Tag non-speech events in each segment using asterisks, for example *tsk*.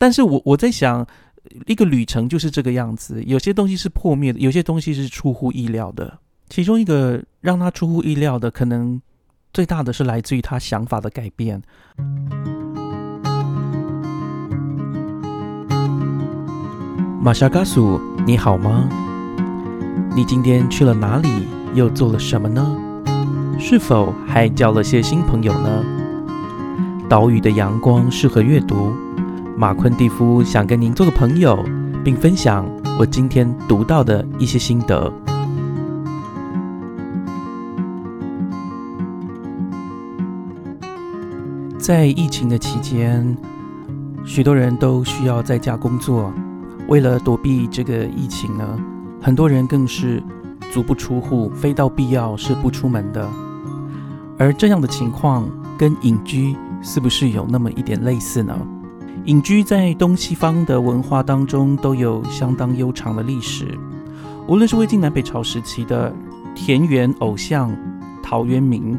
但是我我在想，一个旅程就是这个样子，有些东西是破灭的，有些东西是出乎意料的。其中一个让他出乎意料的，可能最大的是来自于他想法的改变。马夏嘎苏，你好吗？你今天去了哪里？又做了什么呢？是否还交了些新朋友呢？岛屿的阳光适合阅读。马昆蒂夫想跟您做个朋友，并分享我今天读到的一些心得。在疫情的期间，许多人都需要在家工作。为了躲避这个疫情呢，很多人更是足不出户，非到必要是不出门的。而这样的情况跟隐居是不是有那么一点类似呢？隐居在东西方的文化当中都有相当悠长的历史，无论是魏晋南北朝时期的田园偶像陶渊明，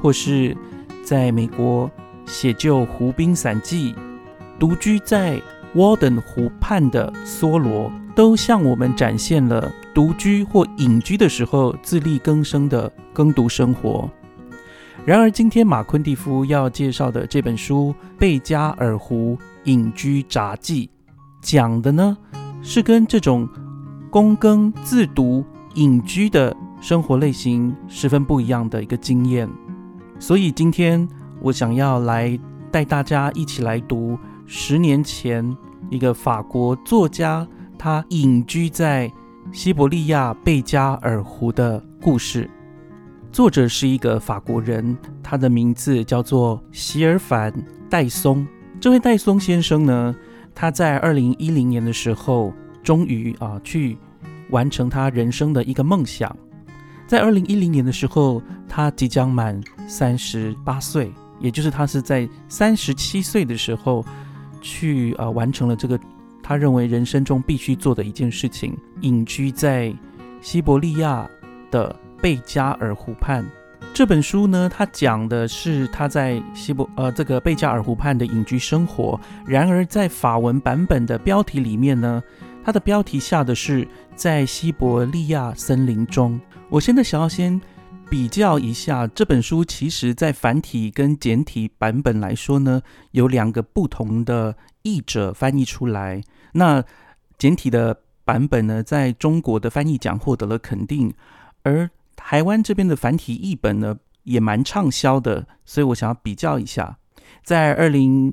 或是在美国。写就《湖滨散记》，独居在沃登湖畔的梭罗，都向我们展现了独居或隐居的时候自力更生的耕读生活。然而，今天马昆蒂夫要介绍的这本书《贝加尔湖隐居札记》，讲的呢是跟这种躬耕自读隐居的生活类型十分不一样的一个经验。所以今天。我想要来带大家一起来读十年前一个法国作家他隐居在西伯利亚贝加尔湖的故事。作者是一个法国人，他的名字叫做席尔凡·戴松。这位戴松先生呢，他在二零一零年的时候，终于啊去完成他人生的一个梦想。在二零一零年的时候，他即将满三十八岁。也就是他是在三十七岁的时候，去呃完成了这个他认为人生中必须做的一件事情，隐居在西伯利亚的贝加尔湖畔。这本书呢，它讲的是他在西伯呃这个贝加尔湖畔的隐居生活。然而在法文版本的标题里面呢，它的标题下的是在西伯利亚森林中。我现在想要先。比较一下这本书，其实在繁体跟简体版本来说呢，有两个不同的译者翻译出来。那简体的版本呢，在中国的翻译奖获得了肯定，而台湾这边的繁体译本呢，也蛮畅销的。所以我想要比较一下，在二零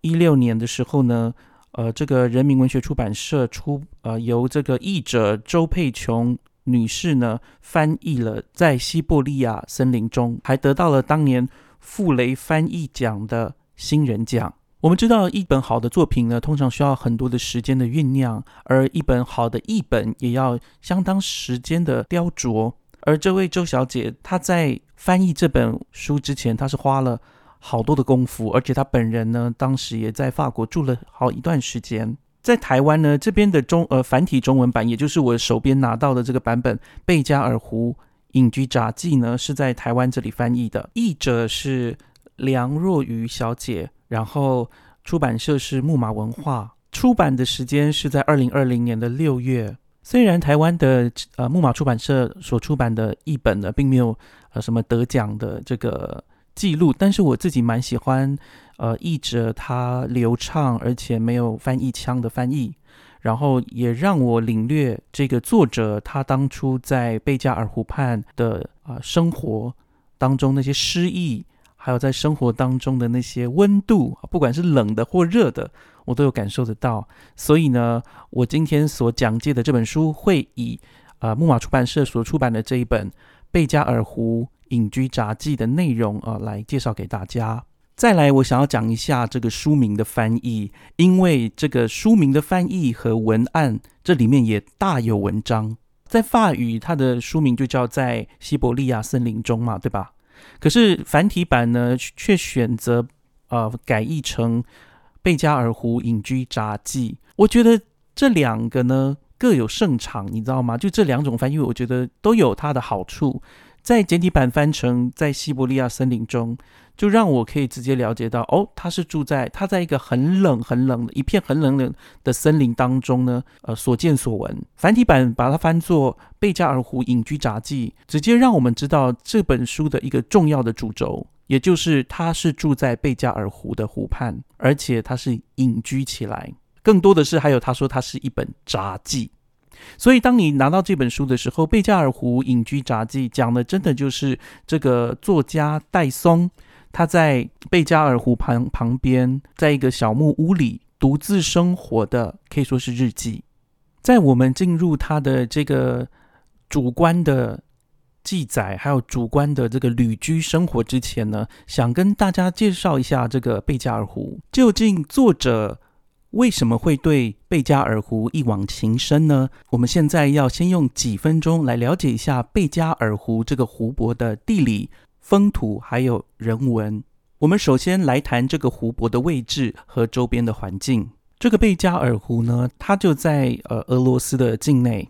一六年的时候呢，呃，这个人民文学出版社出，呃，由这个译者周佩琼。女士呢翻译了在西伯利亚森林中，还得到了当年傅雷翻译奖的新人奖。我们知道，一本好的作品呢，通常需要很多的时间的酝酿，而一本好的译本也要相当时间的雕琢。而这位周小姐，她在翻译这本书之前，她是花了好多的功夫，而且她本人呢，当时也在法国住了好一段时间。在台湾呢，这边的中呃繁体中文版，也就是我手边拿到的这个版本《贝加尔湖隐居札记》呢，是在台湾这里翻译的，译者是梁若愚小姐，然后出版社是木马文化，出版的时间是在二零二零年的六月。虽然台湾的呃木马出版社所出版的译本呢，并没有呃什么得奖的这个记录，但是我自己蛮喜欢。呃，译者他流畅而且没有翻译腔的翻译，然后也让我领略这个作者他当初在贝加尔湖畔的啊生活当中那些诗意，还有在生活当中的那些温度，不管是冷的或热的，我都有感受得到。所以呢，我今天所讲解的这本书会以啊木马出版社所出版的这一本《贝加尔湖隐居札记》的内容啊来介绍给大家。再来，我想要讲一下这个书名的翻译，因为这个书名的翻译和文案这里面也大有文章。在法语，它的书名就叫在西伯利亚森林中嘛，对吧？可是繁体版呢，却选择呃改译成贝加尔湖隐居札记。我觉得这两个呢各有胜场，你知道吗？就这两种翻译，我觉得都有它的好处。在简体版翻成在西伯利亚森林中，就让我可以直接了解到，哦，他是住在他在一个很冷很冷的一片很冷冷的森林当中呢。呃，所见所闻。繁体版把它翻作《贝加尔湖隐居杂记》，直接让我们知道这本书的一个重要的主轴，也就是他是住在贝加尔湖的湖畔，而且他是隐居起来。更多的是还有他说他是一本杂记。所以，当你拿到这本书的时候，《贝加尔湖隐居杂记》讲的真的就是这个作家戴松，他在贝加尔湖旁旁边，在一个小木屋里独自生活的，可以说是日记。在我们进入他的这个主观的记载，还有主观的这个旅居生活之前呢，想跟大家介绍一下这个贝加尔湖，究竟作者。为什么会对贝加尔湖一往情深呢？我们现在要先用几分钟来了解一下贝加尔湖这个湖泊的地理、风土还有人文。我们首先来谈这个湖泊的位置和周边的环境。这个贝加尔湖呢，它就在呃俄罗斯的境内，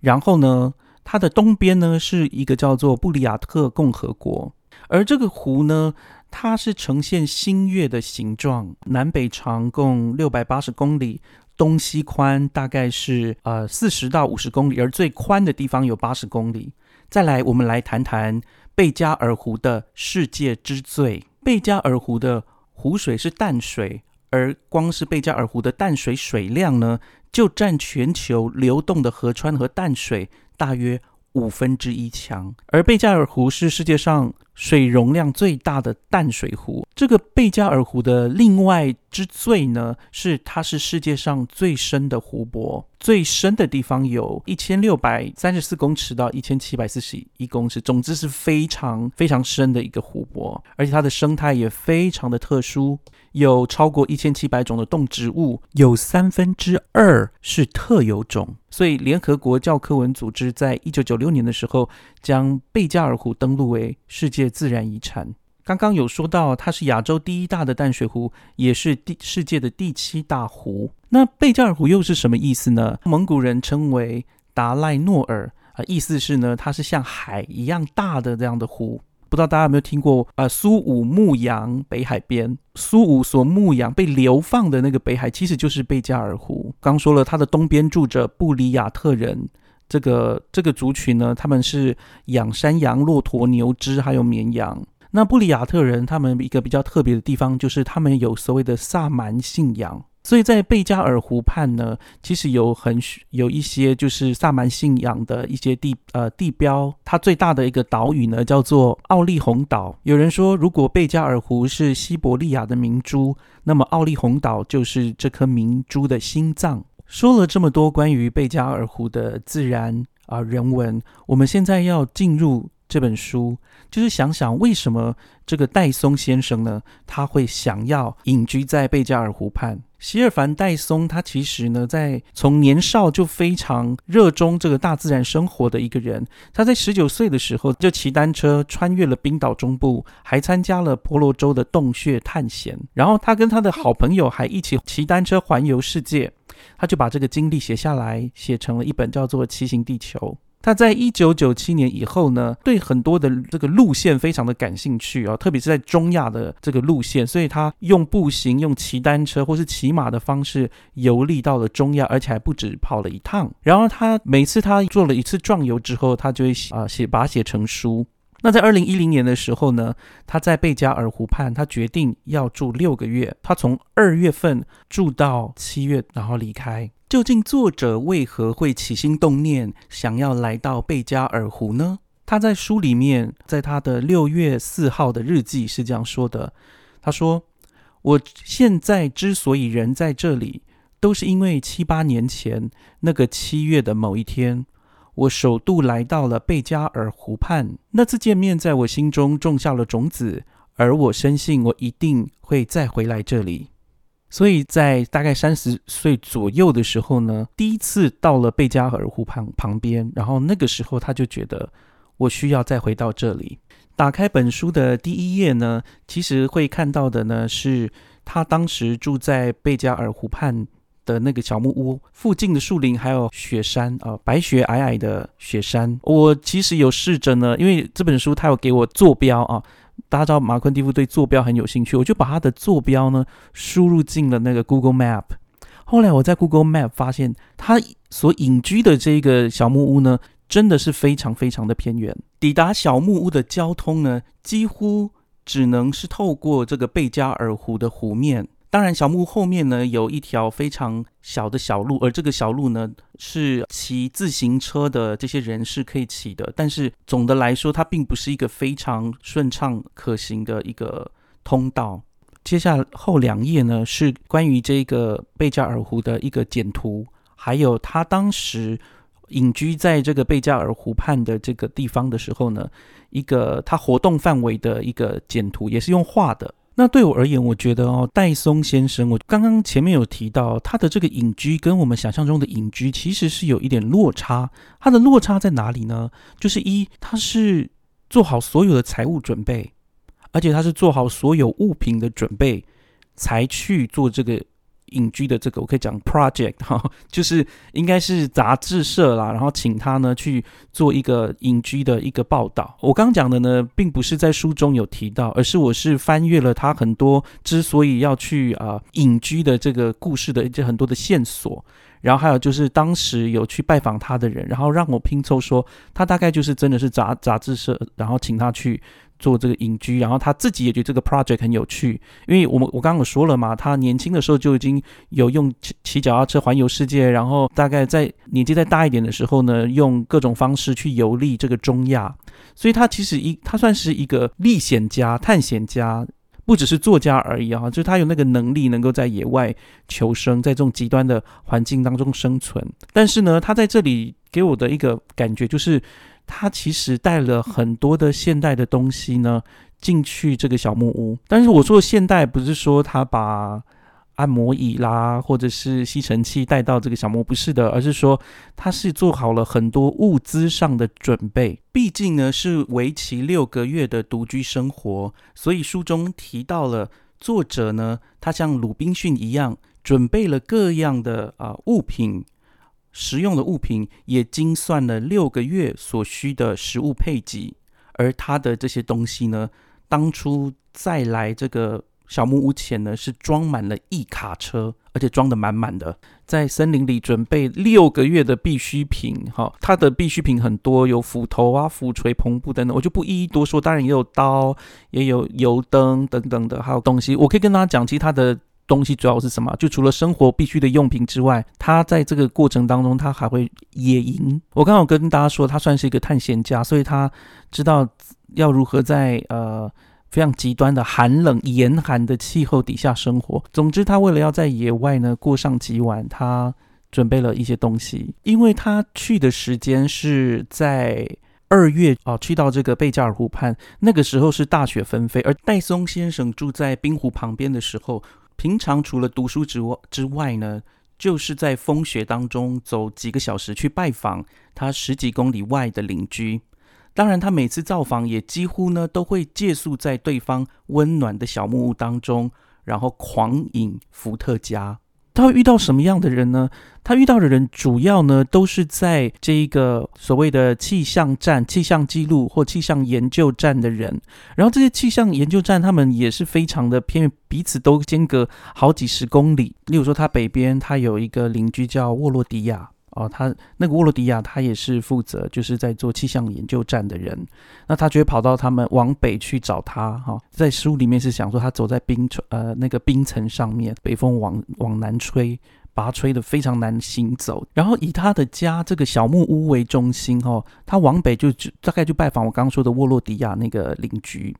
然后呢，它的东边呢是一个叫做布里亚特共和国，而这个湖呢。它是呈现新月的形状，南北长共六百八十公里，东西宽大概是呃四十到五十公里，而最宽的地方有八十公里。再来，我们来谈谈贝加尔湖的世界之最。贝加尔湖的湖水是淡水，而光是贝加尔湖的淡水水量呢，就占全球流动的河川和淡水大约五分之一强。而贝加尔湖是世界上。水容量最大的淡水湖，这个贝加尔湖的另外之最呢，是它是世界上最深的湖泊，最深的地方有一千六百三十四公尺到一千七百四十一公尺，总之是非常非常深的一个湖泊，而且它的生态也非常的特殊。有超过一千七百种的动植物，有三分之二是特有种。所以，联合国教科文组织在一九九六年的时候，将贝加尔湖登录为世界自然遗产。刚刚有说到，它是亚洲第一大的淡水湖，也是第世界的第七大湖。那贝加尔湖又是什么意思呢？蒙古人称为达赖诺尔啊，意思是呢，它是像海一样大的这样的湖。不知道大家有没有听过啊？苏武牧羊北海边，苏武所牧羊被流放的那个北海，其实就是贝加尔湖。刚说了，它的东边住着布里亚特人，这个这个族群呢，他们是养山羊、骆驼、牛只还有绵羊。那布里亚特人他们一个比较特别的地方，就是他们有所谓的萨满信仰。所以在贝加尔湖畔呢，其实有很有一些就是萨满信仰的一些地呃地标。它最大的一个岛屿呢，叫做奥利洪岛。有人说，如果贝加尔湖是西伯利亚的明珠，那么奥利洪岛就是这颗明珠的心脏。说了这么多关于贝加尔湖的自然啊人文，我们现在要进入。这本书就是想想为什么这个戴松先生呢，他会想要隐居在贝加尔湖畔。希尔凡·戴松，他其实呢，在从年少就非常热衷这个大自然生活的一个人。他在十九岁的时候就骑单车穿越了冰岛中部，还参加了婆罗洲的洞穴探险。然后他跟他的好朋友还一起骑单车环游世界。他就把这个经历写下来，写成了一本叫做《骑行地球》。他在一九九七年以后呢，对很多的这个路线非常的感兴趣啊，特别是在中亚的这个路线，所以他用步行、用骑单车或是骑马的方式游历到了中亚，而且还不止跑了一趟。然后他每次他做了一次壮游之后，他就会啊写把它写成书。那在二零一零年的时候呢，他在贝加尔湖畔，他决定要住六个月，他从二月份住到七月，然后离开。究竟作者为何会起心动念想要来到贝加尔湖呢？他在书里面，在他的六月四号的日记是这样说的：“他说，我现在之所以人在这里，都是因为七八年前那个七月的某一天，我首度来到了贝加尔湖畔。那次见面在我心中种下了种子，而我深信我一定会再回来这里。”所以在大概三十岁左右的时候呢，第一次到了贝加尔湖旁旁边，然后那个时候他就觉得我需要再回到这里。打开本书的第一页呢，其实会看到的呢是他当时住在贝加尔湖畔的那个小木屋附近的树林，还有雪山啊，白雪皑皑的雪山。我其实有试着呢，因为这本书它有给我坐标啊，大家知道马昆蒂夫对坐标很有兴趣，我就把他的坐标呢输入进了那个 Google Map。后来我在 Google Map 发现，他所隐居的这个小木屋呢，真的是非常非常的偏远。抵达小木屋的交通呢，几乎只能是透过这个贝加尔湖的湖面。当然，小木后面呢有一条非常小的小路，而这个小路呢是骑自行车的这些人是可以骑的。但是总的来说，它并不是一个非常顺畅可行的一个通道。接下后两页呢，是关于这个贝加尔湖的一个简图，还有他当时隐居在这个贝加尔湖畔的这个地方的时候呢，一个他活动范围的一个简图，也是用画的。那对我而言，我觉得哦，戴松先生，我刚刚前面有提到他的这个隐居跟我们想象中的隐居其实是有一点落差。他的落差在哪里呢？就是一，他是做好所有的财务准备。而且他是做好所有物品的准备，才去做这个隐居的这个，我可以讲 project 哈，*laughs* 就是应该是杂志社啦，然后请他呢去做一个隐居的一个报道。我刚讲的呢，并不是在书中有提到，而是我是翻阅了他很多之所以要去啊隐居的这个故事的一些很多的线索，然后还有就是当时有去拜访他的人，然后让我拼凑说，他大概就是真的是杂杂志社，然后请他去。做这个隐居，然后他自己也觉得这个 project 很有趣，因为我们我刚刚有说了嘛，他年轻的时候就已经有用骑骑脚踏车环游世界，然后大概在年纪再大一点的时候呢，用各种方式去游历这个中亚，所以他其实一他算是一个历险家、探险家，不只是作家而已啊，就是他有那个能力能够在野外求生，在这种极端的环境当中生存。但是呢，他在这里给我的一个感觉就是。他其实带了很多的现代的东西呢进去这个小木屋，但是我说的现代不是说他把按摩椅啦或者是吸尘器带到这个小木屋，不是的，而是说他是做好了很多物资上的准备。毕竟呢是为期六个月的独居生活，所以书中提到了作者呢，他像鲁滨逊一样准备了各样的啊物品。实用的物品也精算了六个月所需的食物配给，而他的这些东西呢，当初再来这个小木屋前呢，是装满了一卡车，而且装的满满的，在森林里准备六个月的必需品。哈，他的必需品很多，有斧头啊、斧锤、篷布等等，我就不一一多说。当然也有刀，也有油灯等等的，还有东西。我可以跟大家讲，其他的。东西主要是什么？就除了生活必须的用品之外，他在这个过程当中，他还会野营。我刚好跟大家说，他算是一个探险家，所以他知道要如何在呃非常极端的寒冷、严寒的气候底下生活。总之，他为了要在野外呢过上几晚，他准备了一些东西。因为他去的时间是在二月啊，去到这个贝加尔湖畔，那个时候是大雪纷飞，而戴松先生住在冰湖旁边的时候。平常除了读书之之外呢，就是在风雪当中走几个小时去拜访他十几公里外的邻居。当然，他每次造访也几乎呢都会借宿在对方温暖的小木屋当中，然后狂饮伏特加。他会遇到什么样的人呢？他遇到的人主要呢都是在这一个所谓的气象站、气象记录或气象研究站的人。然后这些气象研究站，他们也是非常的偏，彼此都间隔好几十公里。例如说，他北边他有一个邻居叫沃洛迪亚。哦，他那个沃罗迪亚，他也是负责就是在做气象研究站的人。那他就会跑到他们往北去找他。哈，在书里面是想说他走在冰层呃那个冰层上面，北风往往南吹，把他吹得非常难行走。然后以他的家这个小木屋为中心，哈，他往北就就大概就拜访我刚刚说的沃洛迪亚那个邻居。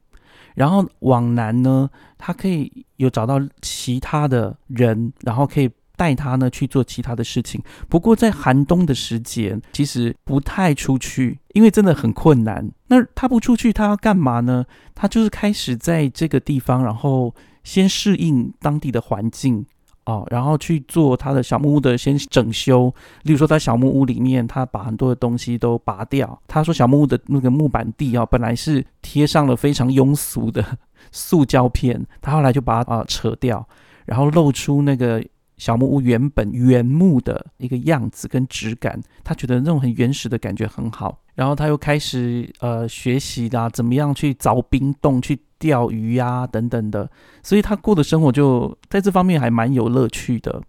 然后往南呢，他可以有找到其他的人，然后可以。带他呢去做其他的事情，不过在寒冬的时节，其实不太出去，因为真的很困难。那他不出去，他要干嘛呢？他就是开始在这个地方，然后先适应当地的环境哦，然后去做他的小木屋的先整修。例如说，在小木屋里面，他把很多的东西都拔掉。他说，小木屋的那个木板地啊，本来是贴上了非常庸俗的塑胶片，他后来就把它啊扯掉，然后露出那个。小木屋原本原木的一个样子跟质感，他觉得那种很原始的感觉很好。然后他又开始呃学习啦，怎么样去凿冰洞、去钓鱼呀等等的，所以他过的生活就在这方面还蛮有乐趣的。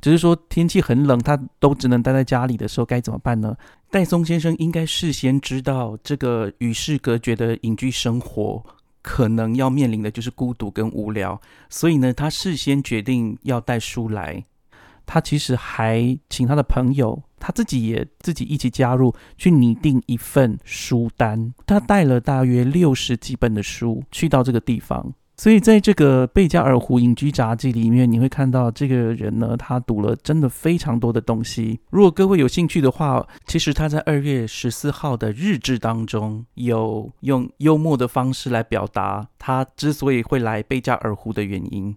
只是说天气很冷，他都只能待在家里的时候该怎么办呢？戴松先生应该事先知道这个与世隔绝的隐居生活可能要面临的就是孤独跟无聊，所以呢，他事先决定要带书来。他其实还请他的朋友，他自己也自己一起加入，去拟定一份书单。他带了大约六十几本的书去到这个地方。所以，在这个贝加尔湖隐居杂记里面，你会看到这个人呢，他读了真的非常多的东西。如果各位有兴趣的话，其实他在二月十四号的日志当中，有用幽默的方式来表达他之所以会来贝加尔湖的原因。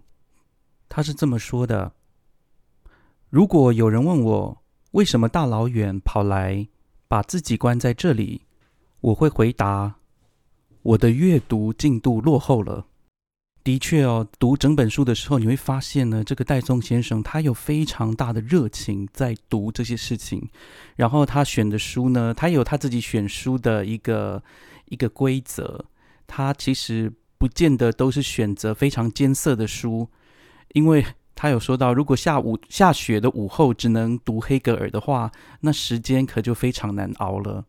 他是这么说的：如果有人问我为什么大老远跑来把自己关在这里，我会回答：我的阅读进度落后了。的确哦，读整本书的时候，你会发现呢，这个戴宗先生他有非常大的热情在读这些事情。然后他选的书呢，他有他自己选书的一个一个规则。他其实不见得都是选择非常艰涩的书，因为他有说到，如果下午下雪的午后只能读黑格尔的话，那时间可就非常难熬了。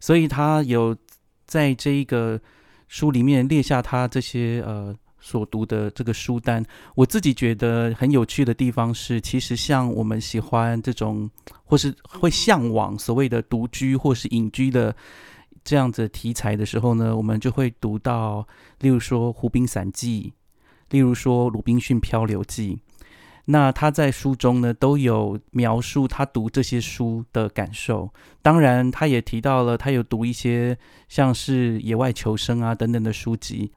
所以他有在这一个书里面列下他这些呃。所读的这个书单，我自己觉得很有趣的地方是，其实像我们喜欢这种，或是会向往所谓的独居或是隐居的这样子题材的时候呢，我们就会读到，例如说《湖滨散记》，例如说《鲁滨逊漂流记》。那他在书中呢都有描述他读这些书的感受。当然，他也提到了他有读一些像是野外求生啊等等的书籍。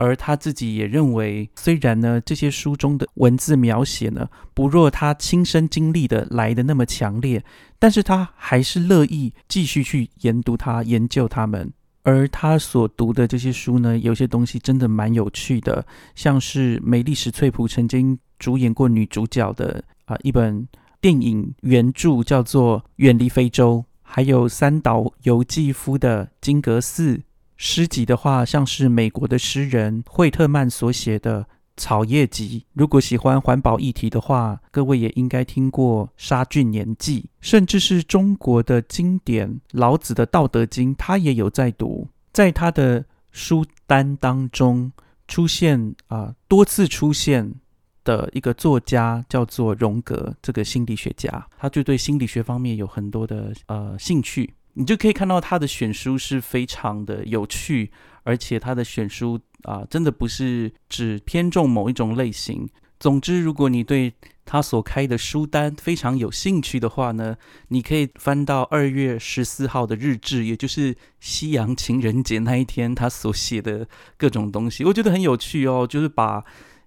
而他自己也认为，虽然呢这些书中的文字描写呢不若他亲身经历的来的那么强烈，但是他还是乐意继续去研读它、研究它们。而他所读的这些书呢，有些东西真的蛮有趣的，像是梅丽史翠普曾经主演过女主角的啊一本电影原著叫做《远离非洲》，还有三岛由纪夫的《金阁寺》。诗集的话，像是美国的诗人惠特曼所写的《草叶集》。如果喜欢环保议题的话，各位也应该听过《杀菌年记》，甚至是中国的经典老子的《道德经》，他也有在读。在他的书单当中出现啊，多次出现的一个作家叫做荣格，这个心理学家，他就对心理学方面有很多的呃兴趣。你就可以看到他的选书是非常的有趣，而且他的选书啊，真的不是只偏重某一种类型。总之，如果你对他所开的书单非常有兴趣的话呢，你可以翻到二月十四号的日志，也就是西洋情人节那一天他所写的各种东西，我觉得很有趣哦。就是把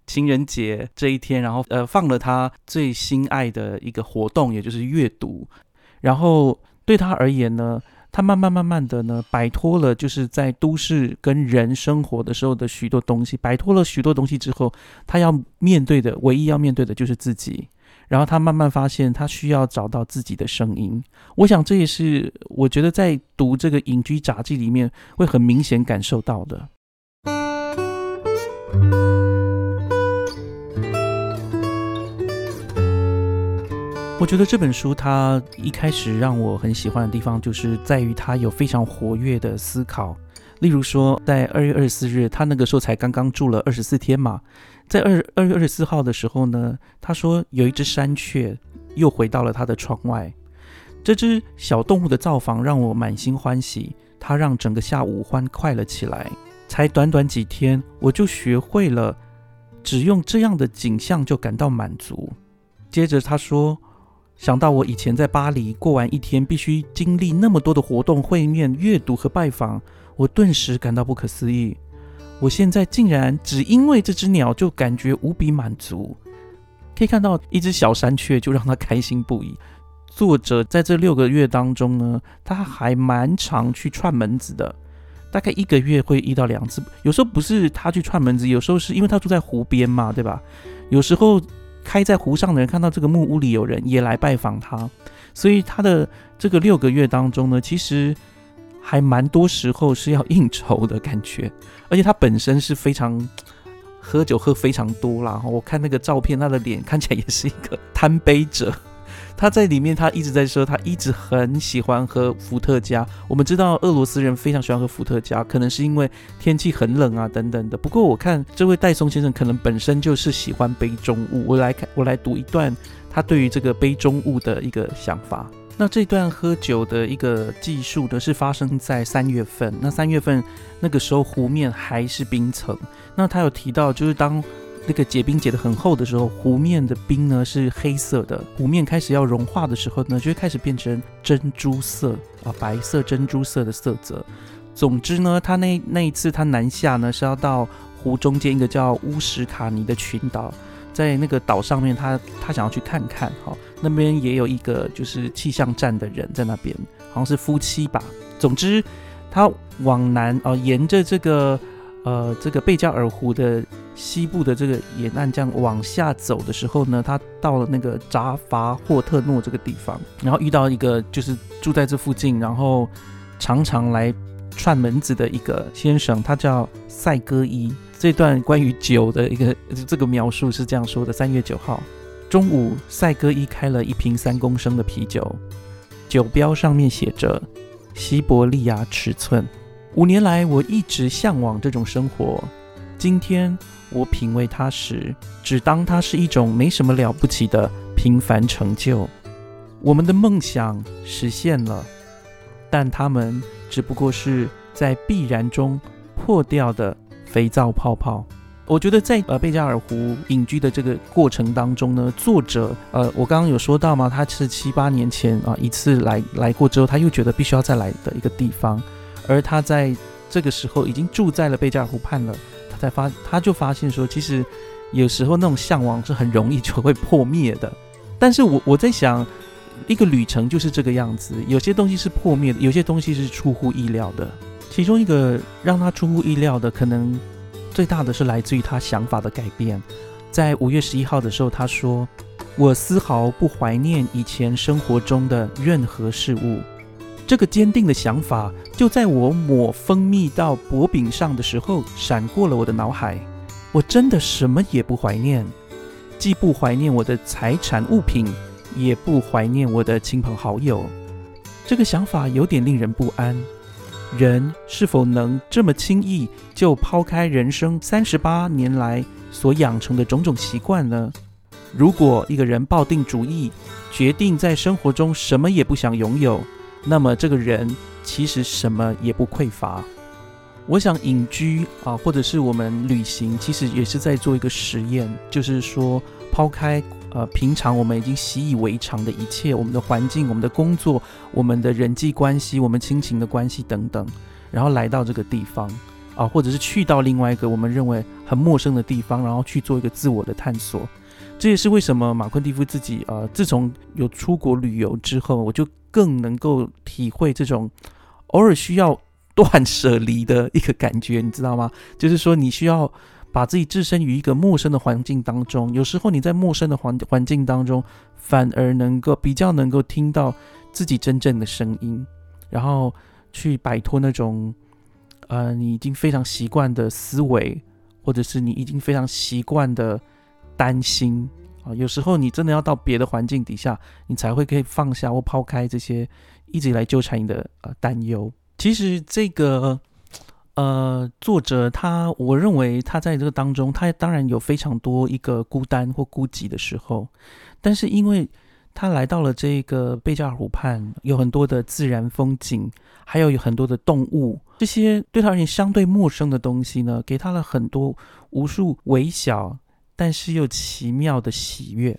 情人节这一天，然后呃放了他最心爱的一个活动，也就是阅读，然后。对他而言呢，他慢慢慢慢的呢，摆脱了就是在都市跟人生活的时候的许多东西，摆脱了许多东西之后，他要面对的唯一要面对的就是自己。然后他慢慢发现，他需要找到自己的声音。我想这也是我觉得在读这个《隐居杂记》里面会很明显感受到的。我觉得这本书它一开始让我很喜欢的地方，就是在于它有非常活跃的思考。例如说，在二月二十四日，他那个时候才刚刚住了二十四天嘛，在二二月二十四号的时候呢，他说有一只山雀又回到了他的窗外。这只小动物的造访让我满心欢喜，它让整个下午欢快了起来。才短短几天，我就学会了只用这样的景象就感到满足。接着他说。想到我以前在巴黎过完一天，必须经历那么多的活动、会面、阅读和拜访，我顿时感到不可思议。我现在竟然只因为这只鸟就感觉无比满足。可以看到一只小山雀就让他开心不已。作者在这六个月当中呢，他还蛮常去串门子的，大概一个月会一到两次。有时候不是他去串门子，有时候是因为他住在湖边嘛，对吧？有时候。开在湖上的人看到这个木屋里有人，也来拜访他。所以他的这个六个月当中呢，其实还蛮多时候是要应酬的感觉，而且他本身是非常喝酒喝非常多啦。我看那个照片，他的脸看起来也是一个贪杯者。他在里面，他一直在说，他一直很喜欢喝伏特加。我们知道俄罗斯人非常喜欢喝伏特加，可能是因为天气很冷啊等等的。不过我看这位戴松先生可能本身就是喜欢杯中物。我来看，我来读一段他对于这个杯中物的一个想法。那这段喝酒的一个技术呢，是发生在三月份。那三月份那个时候湖面还是冰层。那他有提到，就是当那个结冰结得很厚的时候，湖面的冰呢是黑色的。湖面开始要融化的时候呢，就会开始变成珍珠色啊，白色珍珠色的色泽。总之呢，他那那一次他南下呢是要到湖中间一个叫乌什卡尼的群岛，在那个岛上面，他他想要去看看哈，那边也有一个就是气象站的人在那边，好像是夫妻吧。总之，他往南啊，沿着这个。呃，这个贝加尔湖的西部的这个沿岸这样往下走的时候呢，他到了那个扎伐霍特诺这个地方，然后遇到一个就是住在这附近，然后常常来串门子的一个先生，他叫赛戈伊。这段关于酒的一个这个描述是这样说的：三月九号中午，赛戈伊开了一瓶三公升的啤酒，酒标上面写着西伯利亚尺寸。五年来，我一直向往这种生活。今天我品味它时，只当它是一种没什么了不起的平凡成就。我们的梦想实现了，但它们只不过是在必然中破掉的肥皂泡泡。我觉得在呃贝加尔湖隐居的这个过程当中呢，作者呃，我刚刚有说到吗？他是七八年前啊一次来来过之后，他又觉得必须要再来的一个地方。而他在这个时候已经住在了贝加尔湖畔了，他才发，他就发现说，其实有时候那种向往是很容易就会破灭的。但是我我在想，一个旅程就是这个样子，有些东西是破灭的，有些东西是出乎意料的。其中一个让他出乎意料的，可能最大的是来自于他想法的改变。在五月十一号的时候，他说：“我丝毫不怀念以前生活中的任何事物。”这个坚定的想法，就在我抹蜂蜜到薄饼上的时候，闪过了我的脑海。我真的什么也不怀念，既不怀念我的财产物品，也不怀念我的亲朋好友。这个想法有点令人不安。人是否能这么轻易就抛开人生三十八年来所养成的种种习惯呢？如果一个人抱定主意，决定在生活中什么也不想拥有，那么这个人其实什么也不匮乏。我想隐居啊，或者是我们旅行，其实也是在做一个实验，就是说抛开呃平常我们已经习以为常的一切，我们的环境、我们的工作、我们的人际关系、我们亲情的关系等等，然后来到这个地方啊，或者是去到另外一个我们认为很陌生的地方，然后去做一个自我的探索。这也是为什么马昆蒂夫自己呃，自从有出国旅游之后，我就。更能够体会这种偶尔需要断舍离的一个感觉，你知道吗？*laughs* 就是说，你需要把自己置身于一个陌生的环境当中，有时候你在陌生的环环境当中，反而能够比较能够听到自己真正的声音，然后去摆脱那种呃你已经非常习惯的思维，或者是你已经非常习惯的担心。啊，有时候你真的要到别的环境底下，你才会可以放下或抛开这些一直以来纠缠你的呃担忧。其实这个呃作者他，我认为他在这个当中，他当然有非常多一个孤单或孤寂的时候，但是因为他来到了这个贝加尔湖畔，有很多的自然风景，还有有很多的动物，这些对他而言相对陌生的东西呢，给他了很多无数微小。但是又奇妙的喜悦，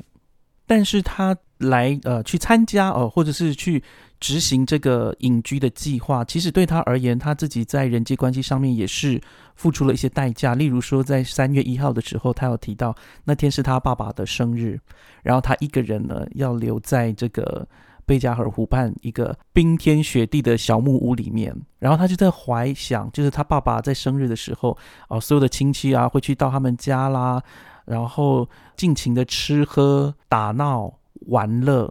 但是他来呃去参加哦，或者是去执行这个隐居的计划，其实对他而言，他自己在人际关系上面也是付出了一些代价。例如说，在三月一号的时候，他有提到那天是他爸爸的生日，然后他一个人呢要留在这个贝加尔湖畔一个冰天雪地的小木屋里面，然后他就在怀想，就是他爸爸在生日的时候，哦，所有的亲戚啊会去到他们家啦。然后尽情的吃喝打闹玩乐，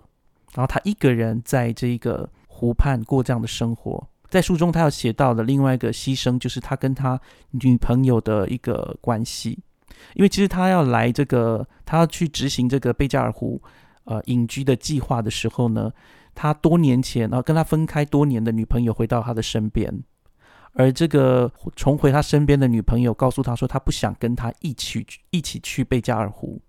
然后他一个人在这个湖畔过这样的生活。在书中，他要写到的另外一个牺牲，就是他跟他女朋友的一个关系。因为其实他要来这个，他要去执行这个贝加尔湖呃隐居的计划的时候呢，他多年前然后跟他分开多年的女朋友回到他的身边。而这个重回他身边的女朋友告诉他说，他不想跟他一起一起去贝加尔湖。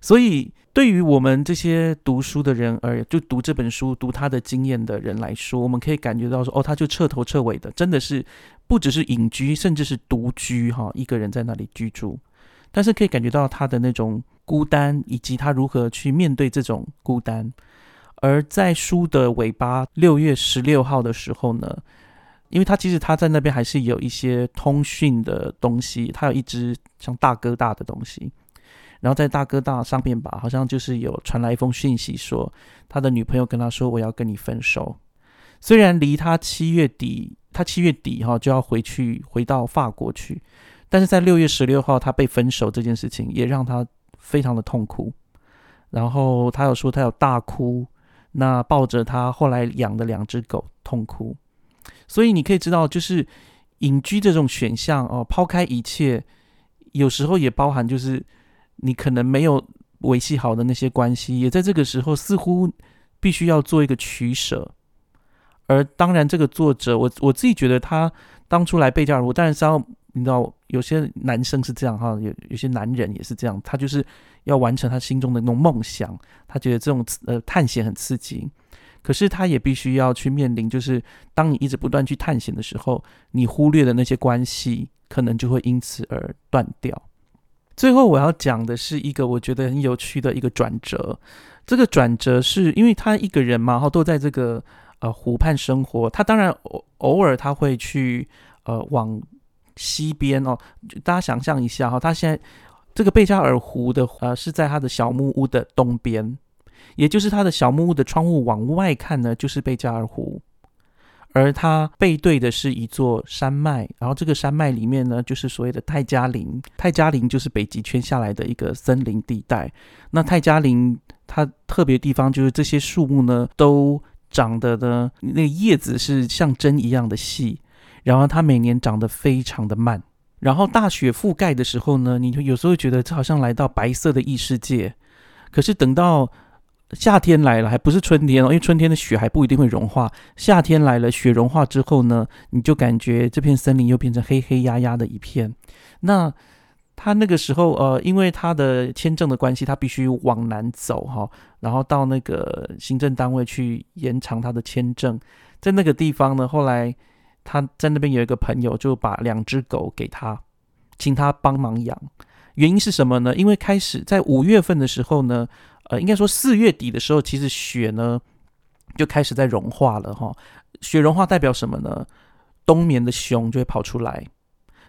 所以，对于我们这些读书的人而就读这本书、读他的经验的人来说，我们可以感觉到说，哦，他就彻头彻尾的，真的是不只是隐居，甚至是独居，哈，一个人在那里居住。但是可以感觉到他的那种孤单，以及他如何去面对这种孤单。而在书的尾巴，六月十六号的时候呢？因为他其实他在那边还是有一些通讯的东西，他有一只像大哥大的东西，然后在大哥大上面吧，好像就是有传来一封讯息，说他的女朋友跟他说我要跟你分手。虽然离他七月底，他七月底哈就要回去回到法国去，但是在六月十六号他被分手这件事情也让他非常的痛苦。然后他有说他有大哭，那抱着他后来养的两只狗痛哭。所以你可以知道，就是隐居这种选项哦，抛开一切，有时候也包含就是你可能没有维系好的那些关系，也在这个时候似乎必须要做一个取舍。而当然，这个作者我我自己觉得他当初来贝加尔湖，当然是要你知道，有些男生是这样哈，有有些男人也是这样，他就是要完成他心中的那种梦想，他觉得这种呃探险很刺激。可是他也必须要去面临，就是当你一直不断去探险的时候，你忽略的那些关系，可能就会因此而断掉。最后我要讲的是一个我觉得很有趣的一个转折。这个转折是因为他一个人嘛，然后都在这个呃湖畔生活。他当然偶偶尔他会去呃往西边哦，大家想象一下哈，他现在这个贝加尔湖的呃是在他的小木屋的东边。也就是他的小木屋的窗户往外看呢，就是贝加尔湖，而他背对的是一座山脉，然后这个山脉里面呢，就是所谓的泰加林。泰加林就是北极圈下来的一个森林地带。那泰加林它特别地方就是这些树木呢，都长得呢，那叶子是像针一样的细，然后它每年长得非常的慢。然后大雪覆盖的时候呢，你就有时候觉得这好像来到白色的异世界，可是等到夏天来了，还不是春天哦，因为春天的雪还不一定会融化。夏天来了，雪融化之后呢，你就感觉这片森林又变成黑黑压压的一片。那他那个时候，呃，因为他的签证的关系，他必须往南走哈，然后到那个行政单位去延长他的签证。在那个地方呢，后来他在那边有一个朋友，就把两只狗给他，请他帮忙养。原因是什么呢？因为开始在五月份的时候呢。呃，应该说四月底的时候，其实雪呢就开始在融化了哈。雪融化代表什么呢？冬眠的熊就会跑出来。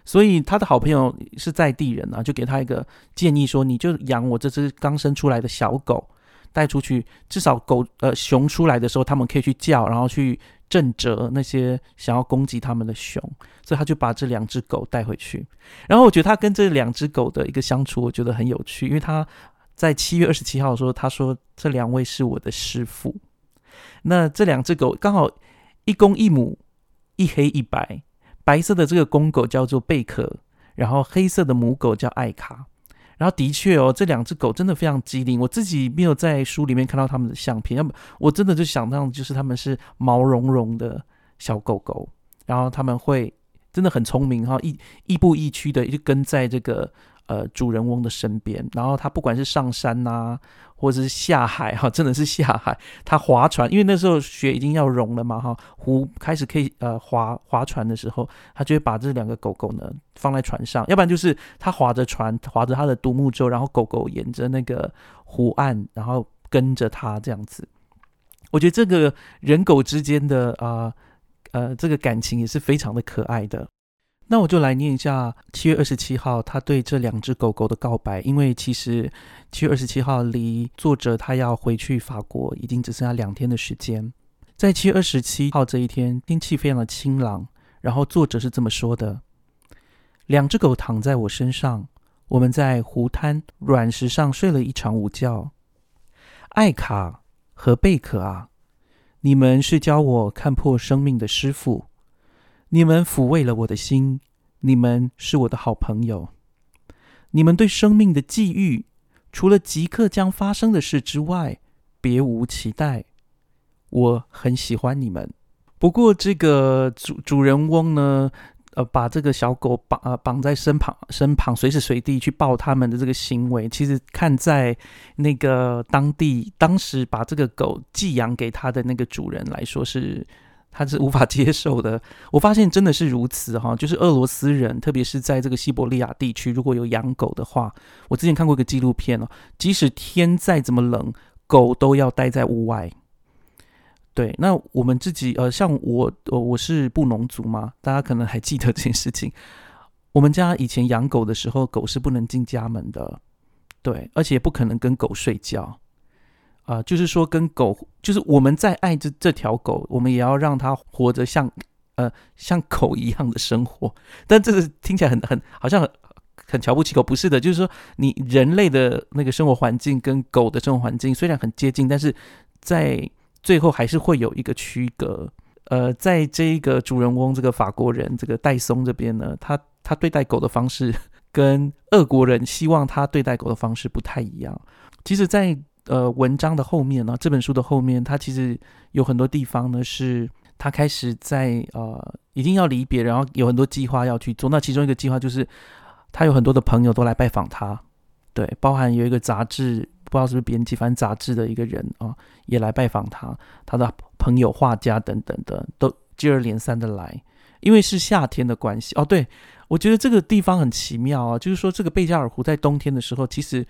所以他的好朋友是在地人啊，就给他一个建议说：你就养我这只刚生出来的小狗带出去，至少狗呃熊出来的时候，他们可以去叫，然后去震慑那些想要攻击他们的熊。所以他就把这两只狗带回去。然后我觉得他跟这两只狗的一个相处，我觉得很有趣，因为他。在七月二十七号的时候，他说这两位是我的师傅。那这两只狗刚好一公一母，一黑一白。白色的这个公狗叫做贝壳，然后黑色的母狗叫艾卡。然后的确哦，这两只狗真的非常机灵。我自己没有在书里面看到他们的相片，要么我真的就想象就是他们是毛茸茸的小狗狗，然后他们会真的很聪明哈，亦亦步亦趋的就跟在这个。呃，主人翁的身边，然后他不管是上山呐，或者是下海 *laughs* 哈，真的是下海，他划船，因为那时候雪已经要融了嘛哈，湖开始可以呃划划船的时候，他就会把这两个狗狗呢放在船上，要不然就是他划着船，划着他的独木舟，然后狗狗沿着那个湖岸，然后跟着他这样子。我觉得这个人狗之间的啊呃这个感情也是非常的可爱的。那我就来念一下七月二十七号他对这两只狗狗的告白，因为其实七月二十七号离作者他要回去法国已经只剩下两天的时间。在七月二十七号这一天，天气非常的清朗，然后作者是这么说的：两只狗躺在我身上，我们在湖滩软石上睡了一场午觉。艾卡和贝壳啊，你们是教我看破生命的师傅，你们抚慰了我的心，你们是我的好朋友。你们对生命的际遇，除了即刻将发生的事之外，别无期待。我很喜欢你们。不过，这个主主人翁呢，呃，把这个小狗绑呃绑在身旁，身旁随时随地去抱他们的这个行为，其实看在那个当地当时把这个狗寄养给他的那个主人来说，是他是无法接受的。*laughs* 我发现真的是如此哈，就是俄罗斯人，特别是在这个西伯利亚地区，如果有养狗的话，我之前看过一个纪录片哦，即使天再怎么冷，狗都要待在屋外。对，那我们自己呃，像我，呃，我是布农族嘛，大家可能还记得这件事情。我们家以前养狗的时候，狗是不能进家门的，对，而且不可能跟狗睡觉，啊，就是说跟狗，就是我们在爱这这条狗，我们也要让它活着像呃像狗一样的生活。但这个听起来很很好像很很瞧不起狗，不是的，就是说你人类的那个生活环境跟狗的生活环境虽然很接近，但是在最后还是会有一个区隔，呃，在这一个主人翁这个法国人这个戴松这边呢，他他对待狗的方式 *laughs* 跟俄国人希望他对待狗的方式不太一样。其实，在呃文章的后面呢，这本书的后面，他其实有很多地方呢，是他开始在呃一定要离别，然后有很多计划要去做。那其中一个计划就是，他有很多的朋友都来拜访他，对，包含有一个杂志。不知道是不是编辑，反正杂志的一个人啊，也来拜访他，他的朋友、画家等等的，都接二连三的来。因为是夏天的关系哦，对我觉得这个地方很奇妙啊，就是说这个贝加尔湖在冬天的时候，其实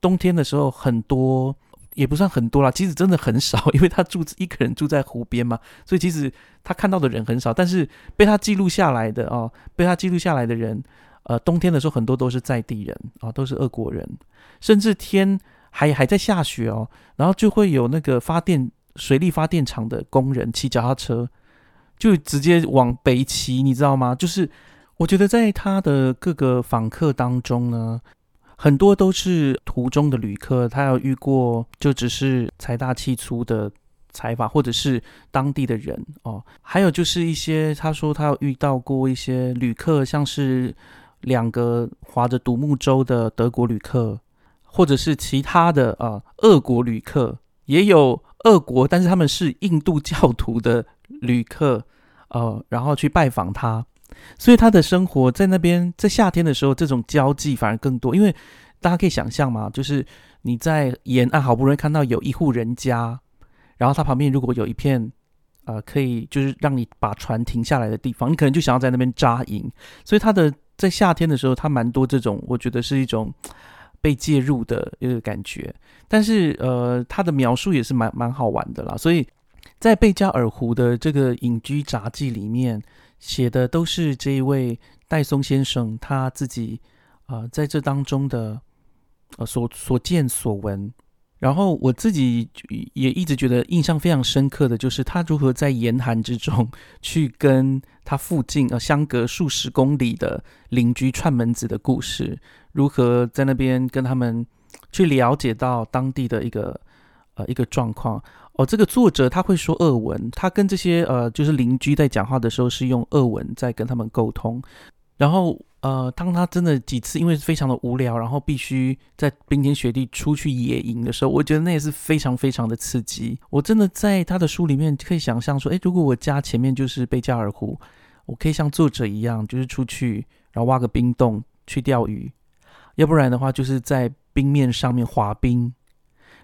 冬天的时候很多，也不算很多啦，其实真的很少，*laughs* 因为他住一个人住在湖边嘛，所以其实他看到的人很少。但是被他记录下来的哦，被他记录下来的人，呃，冬天的时候很多都是在地人啊，都是俄国人，甚至天。还还在下雪哦，然后就会有那个发电水力发电厂的工人骑脚踏车，就直接往北骑，你知道吗？就是我觉得在他的各个访客当中呢，很多都是途中的旅客，他有遇过就只是财大气粗的财阀，或者是当地的人哦，还有就是一些他说他有遇到过一些旅客，像是两个划着独木舟的德国旅客。或者是其他的啊，俄国旅客也有俄国，但是他们是印度教徒的旅客，呃，然后去拜访他，所以他的生活在那边，在夏天的时候，这种交际反而更多，因为大家可以想象嘛，就是你在沿岸好不容易看到有一户人家，然后他旁边如果有一片呃可以就是让你把船停下来的地方，你可能就想要在那边扎营，所以他的在夏天的时候，他蛮多这种，我觉得是一种。被介入的一个感觉，但是呃，他的描述也是蛮蛮好玩的啦。所以在贝加尔湖的这个隐居杂记里面写的都是这一位戴松先生他自己啊在这当中的呃所所见所闻。然后我自己也一直觉得印象非常深刻的就是他如何在严寒之中去跟他附近呃相隔数十公里的邻居串门子的故事。如何在那边跟他们去了解到当地的一个呃一个状况？哦，这个作者他会说俄文，他跟这些呃就是邻居在讲话的时候是用俄文在跟他们沟通。然后呃，当他真的几次因为非常的无聊，然后必须在冰天雪地出去野营的时候，我觉得那也是非常非常的刺激。我真的在他的书里面可以想象说，诶，如果我家前面就是贝加尔湖，我可以像作者一样，就是出去然后挖个冰洞去钓鱼。要不然的话，就是在冰面上面滑冰。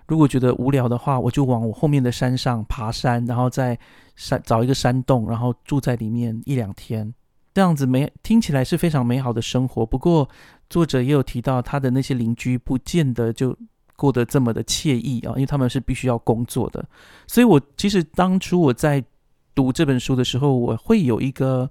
如果觉得无聊的话，我就往我后面的山上爬山，然后在山找一个山洞，然后住在里面一两天。这样子美听起来是非常美好的生活。不过作者也有提到，他的那些邻居不见得就过得这么的惬意啊，因为他们是必须要工作的。所以我其实当初我在读这本书的时候，我会有一个。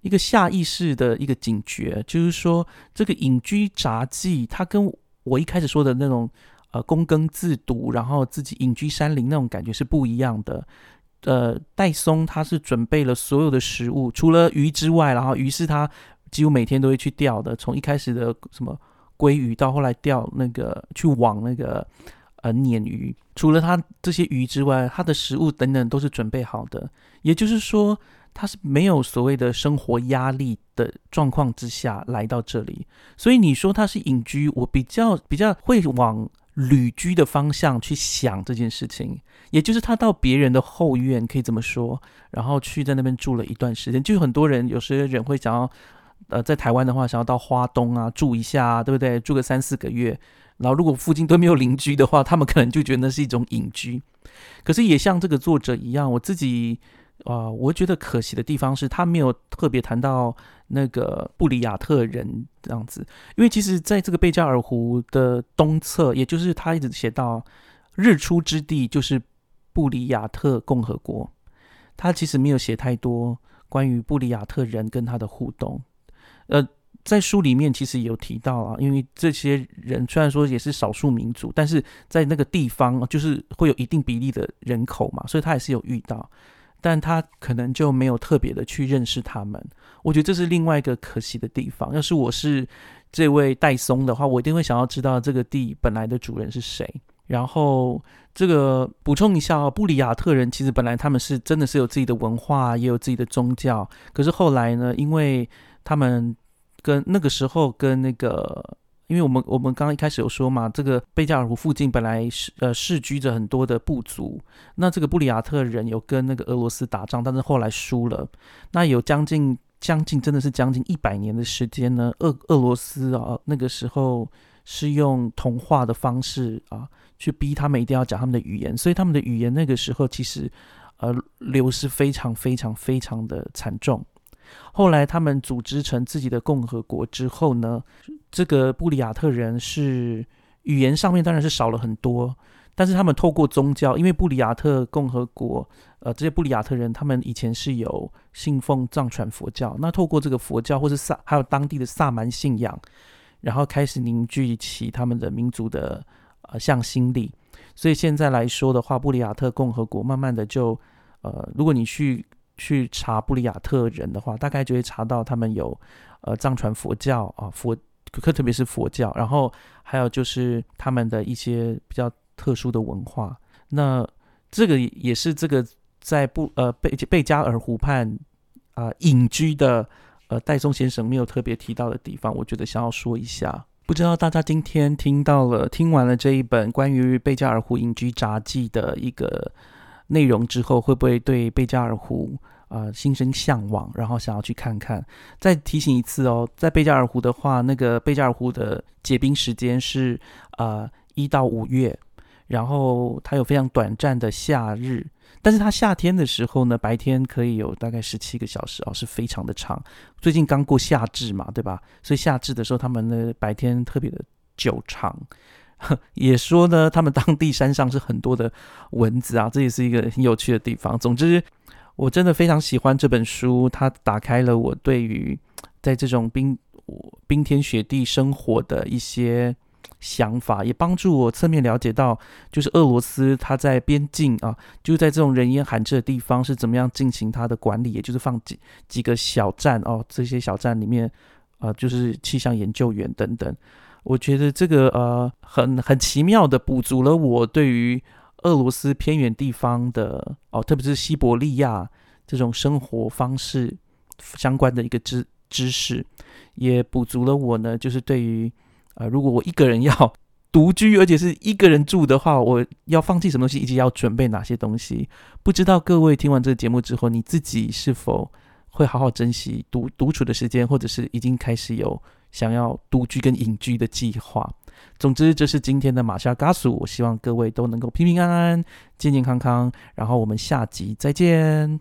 一个下意识的一个警觉，就是说，这个隐居杂记，它跟我一开始说的那种呃躬耕自读，然后自己隐居山林那种感觉是不一样的。呃，戴松他是准备了所有的食物，除了鱼之外，然后鱼是他几乎每天都会去钓的。从一开始的什么鲑鱼，到后来钓那个去网那个呃鲶鱼，除了他这些鱼之外，他的食物等等都是准备好的。也就是说，他是没有所谓的生活压力的状况之下来到这里。所以你说他是隐居，我比较比较会往旅居的方向去想这件事情。也就是他到别人的后院，可以这么说，然后去在那边住了一段时间。就很多人，有些人会想要。呃，在台湾的话，想要到花东啊住一下，啊，对不对？住个三四个月，然后如果附近都没有邻居的话，他们可能就觉得那是一种隐居。可是也像这个作者一样，我自己啊，我觉得可惜的地方是他没有特别谈到那个布里亚特人这样子，因为其实在这个贝加尔湖的东侧，也就是他一直写到日出之地，就是布里亚特共和国，他其实没有写太多关于布里亚特人跟他的互动。呃，在书里面其实有提到啊，因为这些人虽然说也是少数民族，但是在那个地方就是会有一定比例的人口嘛，所以他也是有遇到，但他可能就没有特别的去认识他们。我觉得这是另外一个可惜的地方。要是我是这位戴松的话，我一定会想要知道这个地本来的主人是谁。然后这个补充一下哦，布里亚特人其实本来他们是真的是有自己的文化，也有自己的宗教，可是后来呢，因为他们跟那个时候跟那个，因为我们我们刚刚一开始有说嘛，这个贝加尔湖附近本来是呃世居着很多的部族，那这个布里亚特人有跟那个俄罗斯打仗，但是后来输了，那有将近将近真的是将近一百年的时间呢，俄俄罗斯啊那个时候是用同化的方式啊去逼他们一定要讲他们的语言，所以他们的语言那个时候其实呃流失非常非常非常的惨重。后来他们组织成自己的共和国之后呢，这个布里亚特人是语言上面当然是少了很多，但是他们透过宗教，因为布里亚特共和国，呃，这些布里亚特人他们以前是有信奉藏传佛教，那透过这个佛教或是萨还有当地的萨满信仰，然后开始凝聚起他们的民族的呃向心力，所以现在来说的话，布里亚特共和国慢慢的就呃，如果你去。去查布里亚特人的话，大概就会查到他们有呃藏传佛教啊佛，特特别是佛教，然后还有就是他们的一些比较特殊的文化。那这个也是这个在布呃贝贝加尔湖畔啊隐居的呃戴松先生没有特别提到的地方，我觉得想要说一下。不知道大家今天听到了听完了这一本关于贝加尔湖隐居札记的一个。内容之后会不会对贝加尔湖啊心生向往，然后想要去看看？再提醒一次哦，在贝加尔湖的话，那个贝加尔湖的结冰时间是啊一到五月，然后它有非常短暂的夏日，但是它夏天的时候呢，白天可以有大概十七个小时哦，是非常的长。最近刚过夏至嘛，对吧？所以夏至的时候，他们的白天特别的久长。*laughs* 也说呢，他们当地山上是很多的蚊子啊，这也是一个很有趣的地方。总之，我真的非常喜欢这本书，它打开了我对于 *tsk* 在这种冰冰天雪地生活的一些想法，也帮助我侧面了解到，就是俄罗斯它在边境啊，就在这种人烟罕至的地方是怎么样进行它的管理，也就是放几几个小站哦，这些小站里面啊，就是气象研究员等等。我觉得这个呃很很奇妙的补足了我对于俄罗斯偏远地方的哦，特别是西伯利亚这种生活方式相关的一个知知识，也补足了我呢，就是对于呃，如果我一个人要独居，而且是一个人住的话，我要放弃什么东西，以及要准备哪些东西。不知道各位听完这个节目之后，你自己是否会好好珍惜独独处的时间，或者是已经开始有。想要独居跟隐居的计划。总之，这是今天的马夏嘎苏。我希望各位都能够平平安安、健健康康。然后我们下集再见。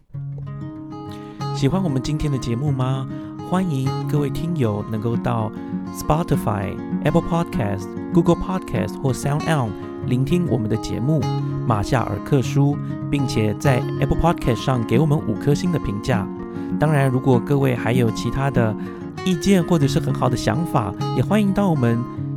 喜欢我们今天的节目吗？欢迎各位听友能够到 Spotify、Apple Podcast、Google Podcast 或 Sound On 聆听我们的节目《马夏尔克书》，并且在 Apple Podcast 上给我们五颗星的评价。当然，如果各位还有其他的，意见或者是很好的想法，也欢迎到我们